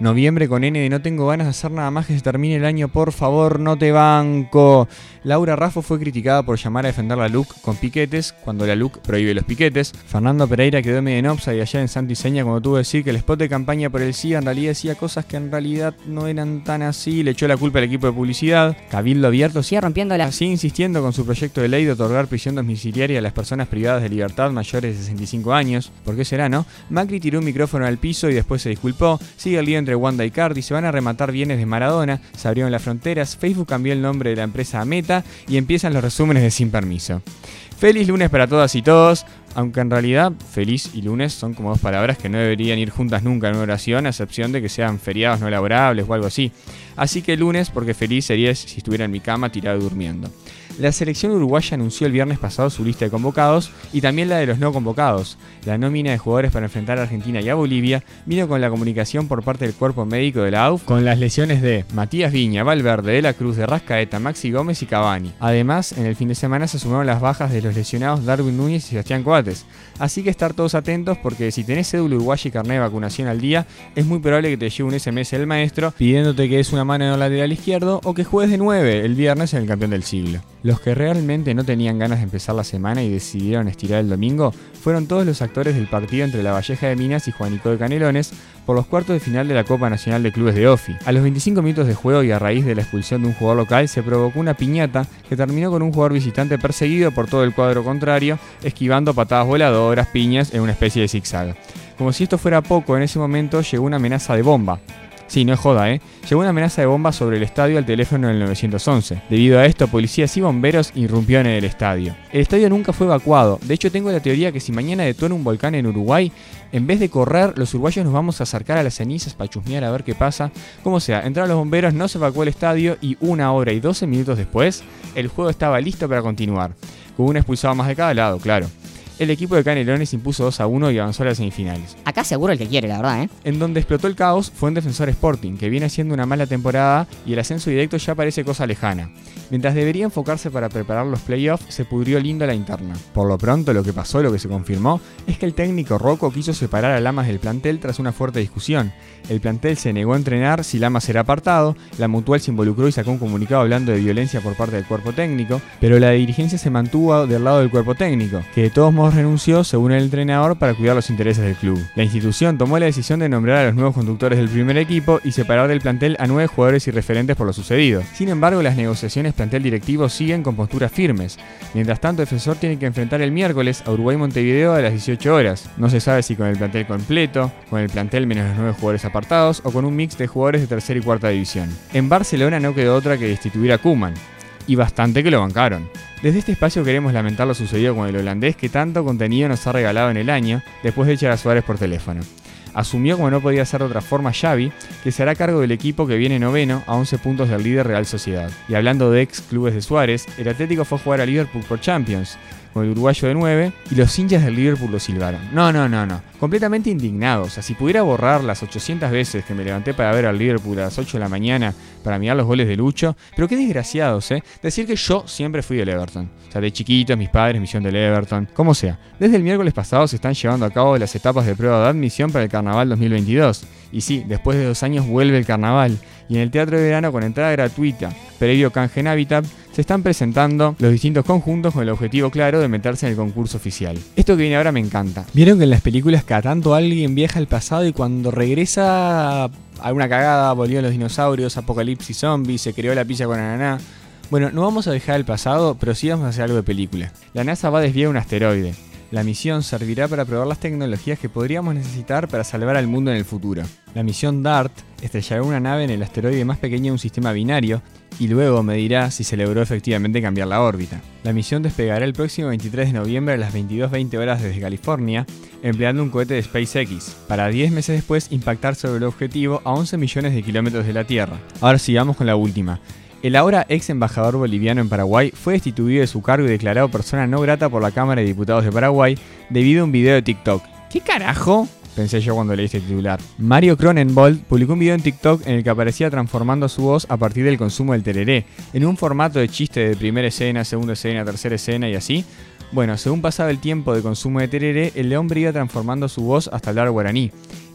Noviembre con N de no tengo ganas de hacer nada más que se termine el año, por favor, no te banco. Laura Raffo fue criticada por llamar a defender la LUC con piquetes, cuando la LUC prohíbe los piquetes. Fernando Pereira quedó medio en y allá en Santiseña cuando tuvo que decir que el spot de campaña por el sí en realidad decía cosas que en realidad no eran tan así, le echó la culpa al equipo de publicidad. Cabildo Abierto sigue rompiendo la... Sigue insistiendo con su proyecto de ley de otorgar prisión domiciliaria a las personas privadas de libertad mayores de 65 años. ¿Por qué será, no? Macri tiró un micrófono al piso y después se disculpó. Sigue el entre Wanda y Cardi, se van a rematar bienes de Maradona, se abrieron las fronteras, Facebook cambió el nombre de la empresa a Meta y empiezan los resúmenes de Sin Permiso. Feliz lunes para todas y todos, aunque en realidad feliz y lunes son como dos palabras que no deberían ir juntas nunca en una oración, a excepción de que sean feriados no laborables o algo así. Así que lunes porque feliz sería si estuviera en mi cama tirado durmiendo. La selección uruguaya anunció el viernes pasado su lista de convocados y también la de los no convocados. La nómina de jugadores para enfrentar a Argentina y a Bolivia vino con la comunicación por parte del cuerpo médico de la AUF con las lesiones de Matías Viña, Valverde, De la Cruz, de Rascaeta, Maxi Gómez y Cavani. Además, en el fin de semana se sumaron las bajas de los lesionados Darwin Núñez y Sebastián Coates. Así que estar todos atentos porque si tenés cédula uruguaya y carnet de vacunación al día, es muy probable que te llegue un SMS del maestro pidiéndote que des una mano en el lateral izquierdo o que juegues de 9 el viernes en el campeón del siglo. Los que realmente no tenían ganas de empezar la semana y decidieron estirar el domingo fueron todos los actores del partido entre la Valleja de Minas y Juanico de Canelones por los cuartos de final de la Copa Nacional de Clubes de OFI. A los 25 minutos de juego y a raíz de la expulsión de un jugador local se provocó una piñata que terminó con un jugador visitante perseguido por todo el cuadro contrario, esquivando patadas voladoras, piñas en una especie de zigzag. Como si esto fuera poco, en ese momento llegó una amenaza de bomba. Sí, no es joda, ¿eh? Llegó una amenaza de bomba sobre el estadio al teléfono del 911. Debido a esto, policías y bomberos irrumpieron en el estadio. El estadio nunca fue evacuado. De hecho, tengo la teoría que si mañana detona un volcán en Uruguay, en vez de correr, los uruguayos nos vamos a acercar a las cenizas para chusmear a ver qué pasa. Como sea, entraron los bomberos, no se evacuó el estadio y una hora y 12 minutos después, el juego estaba listo para continuar. Con un expulsado más de cada lado, claro el equipo de Canelones impuso 2 a 1 y avanzó a las semifinales. Acá seguro el que quiere, la verdad, ¿eh? En donde explotó el caos fue en Defensor Sporting, que viene haciendo una mala temporada y el ascenso directo ya parece cosa lejana. Mientras debería enfocarse para preparar los playoffs, se pudrió lindo la interna. Por lo pronto, lo que pasó, lo que se confirmó, es que el técnico Rocco quiso separar a Lamas del plantel tras una fuerte discusión. El plantel se negó a entrenar si Lamas era apartado, la Mutual se involucró y sacó un comunicado hablando de violencia por parte del cuerpo técnico, pero la dirigencia se mantuvo del lado del cuerpo técnico, que de todos modos renunció, según el entrenador, para cuidar los intereses del club. La institución tomó la decisión de nombrar a los nuevos conductores del primer equipo y separar del plantel a nueve jugadores y referentes por lo sucedido. Sin embargo, las negociaciones plantel directivo siguen con posturas firmes. Mientras tanto, Defensor tiene que enfrentar el miércoles a Uruguay-Montevideo a las 18 horas. No se sabe si con el plantel completo, con el plantel menos los nueve jugadores apartados o con un mix de jugadores de tercera y cuarta división. En Barcelona no quedó otra que destituir a Kuman. Y bastante que lo bancaron. Desde este espacio queremos lamentar lo sucedido con el holandés que tanto contenido nos ha regalado en el año después de echar a Suárez por teléfono. Asumió como no podía ser de otra forma Xavi, que se hará cargo del equipo que viene noveno a 11 puntos del líder Real Sociedad. Y hablando de ex clubes de Suárez, el Atlético fue a jugar a Liverpool por Champions, con el uruguayo de 9, y los hinchas del Liverpool lo silbaron. No, no, no, no. Completamente indignados. O sea, si pudiera borrar las 800 veces que me levanté para ver al Liverpool a las 8 de la mañana para mirar los goles de Lucho, pero qué desgraciados, ¿eh? Decir que yo siempre fui del Everton. O sea, de chiquitos, mis padres, misión del Everton. Como sea, desde el miércoles pasado se están llevando a cabo las etapas de prueba de admisión para el Carnaval 2022. Y sí, después de dos años vuelve el Carnaval. Y en el Teatro de Verano con entrada gratuita, previo canje en Habitat, se están presentando los distintos conjuntos con el objetivo claro de meterse en el concurso oficial. Esto que viene ahora me encanta. Vieron que en las películas cada tanto alguien viaja al pasado y cuando regresa alguna cagada, volvió los dinosaurios, apocalipsis zombies, se creó la pizza con ananá. Bueno, no vamos a dejar el pasado, pero sí vamos a hacer algo de película. La NASA va a desviar un asteroide. La misión servirá para probar las tecnologías que podríamos necesitar para salvar al mundo en el futuro. La misión DART estrellará una nave en el asteroide más pequeño de un sistema binario y luego medirá si se logró efectivamente cambiar la órbita. La misión despegará el próximo 23 de noviembre a las 22.20 horas desde California, empleando un cohete de SpaceX, para 10 meses después impactar sobre el objetivo a 11 millones de kilómetros de la Tierra. Ahora sigamos con la última. El ahora ex embajador boliviano en Paraguay fue destituido de su cargo y declarado persona no grata por la Cámara de Diputados de Paraguay debido a un video de TikTok. ¿Qué carajo? Pensé yo cuando leí este titular. Mario Cronenbold publicó un video en TikTok en el que aparecía transformando su voz a partir del consumo del tereré, en un formato de chiste de primera escena, segunda escena, tercera escena y así. Bueno, según pasaba el tiempo de consumo de tereré, el hombre iba transformando su voz hasta hablar guaraní.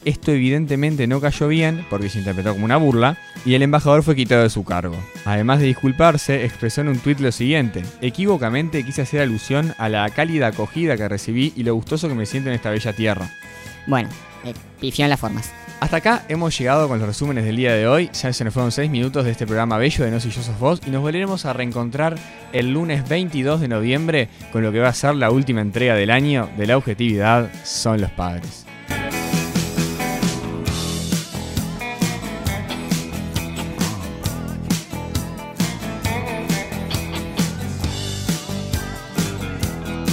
Esto evidentemente no cayó bien porque se interpretó como una burla y el embajador fue quitado de su cargo. Además de disculparse, expresó en un tuit lo siguiente: Equivocamente quise hacer alusión a la cálida acogida que recibí y lo gustoso que me siento en esta bella tierra. Bueno, eh, pifió en las formas. Hasta acá hemos llegado con los resúmenes del día de hoy. Ya se nos fueron 6 minutos de este programa bello de No Soy Yo Sos Vos y nos volveremos a reencontrar el lunes 22 de noviembre con lo que va a ser la última entrega del año de la objetividad Son los Padres.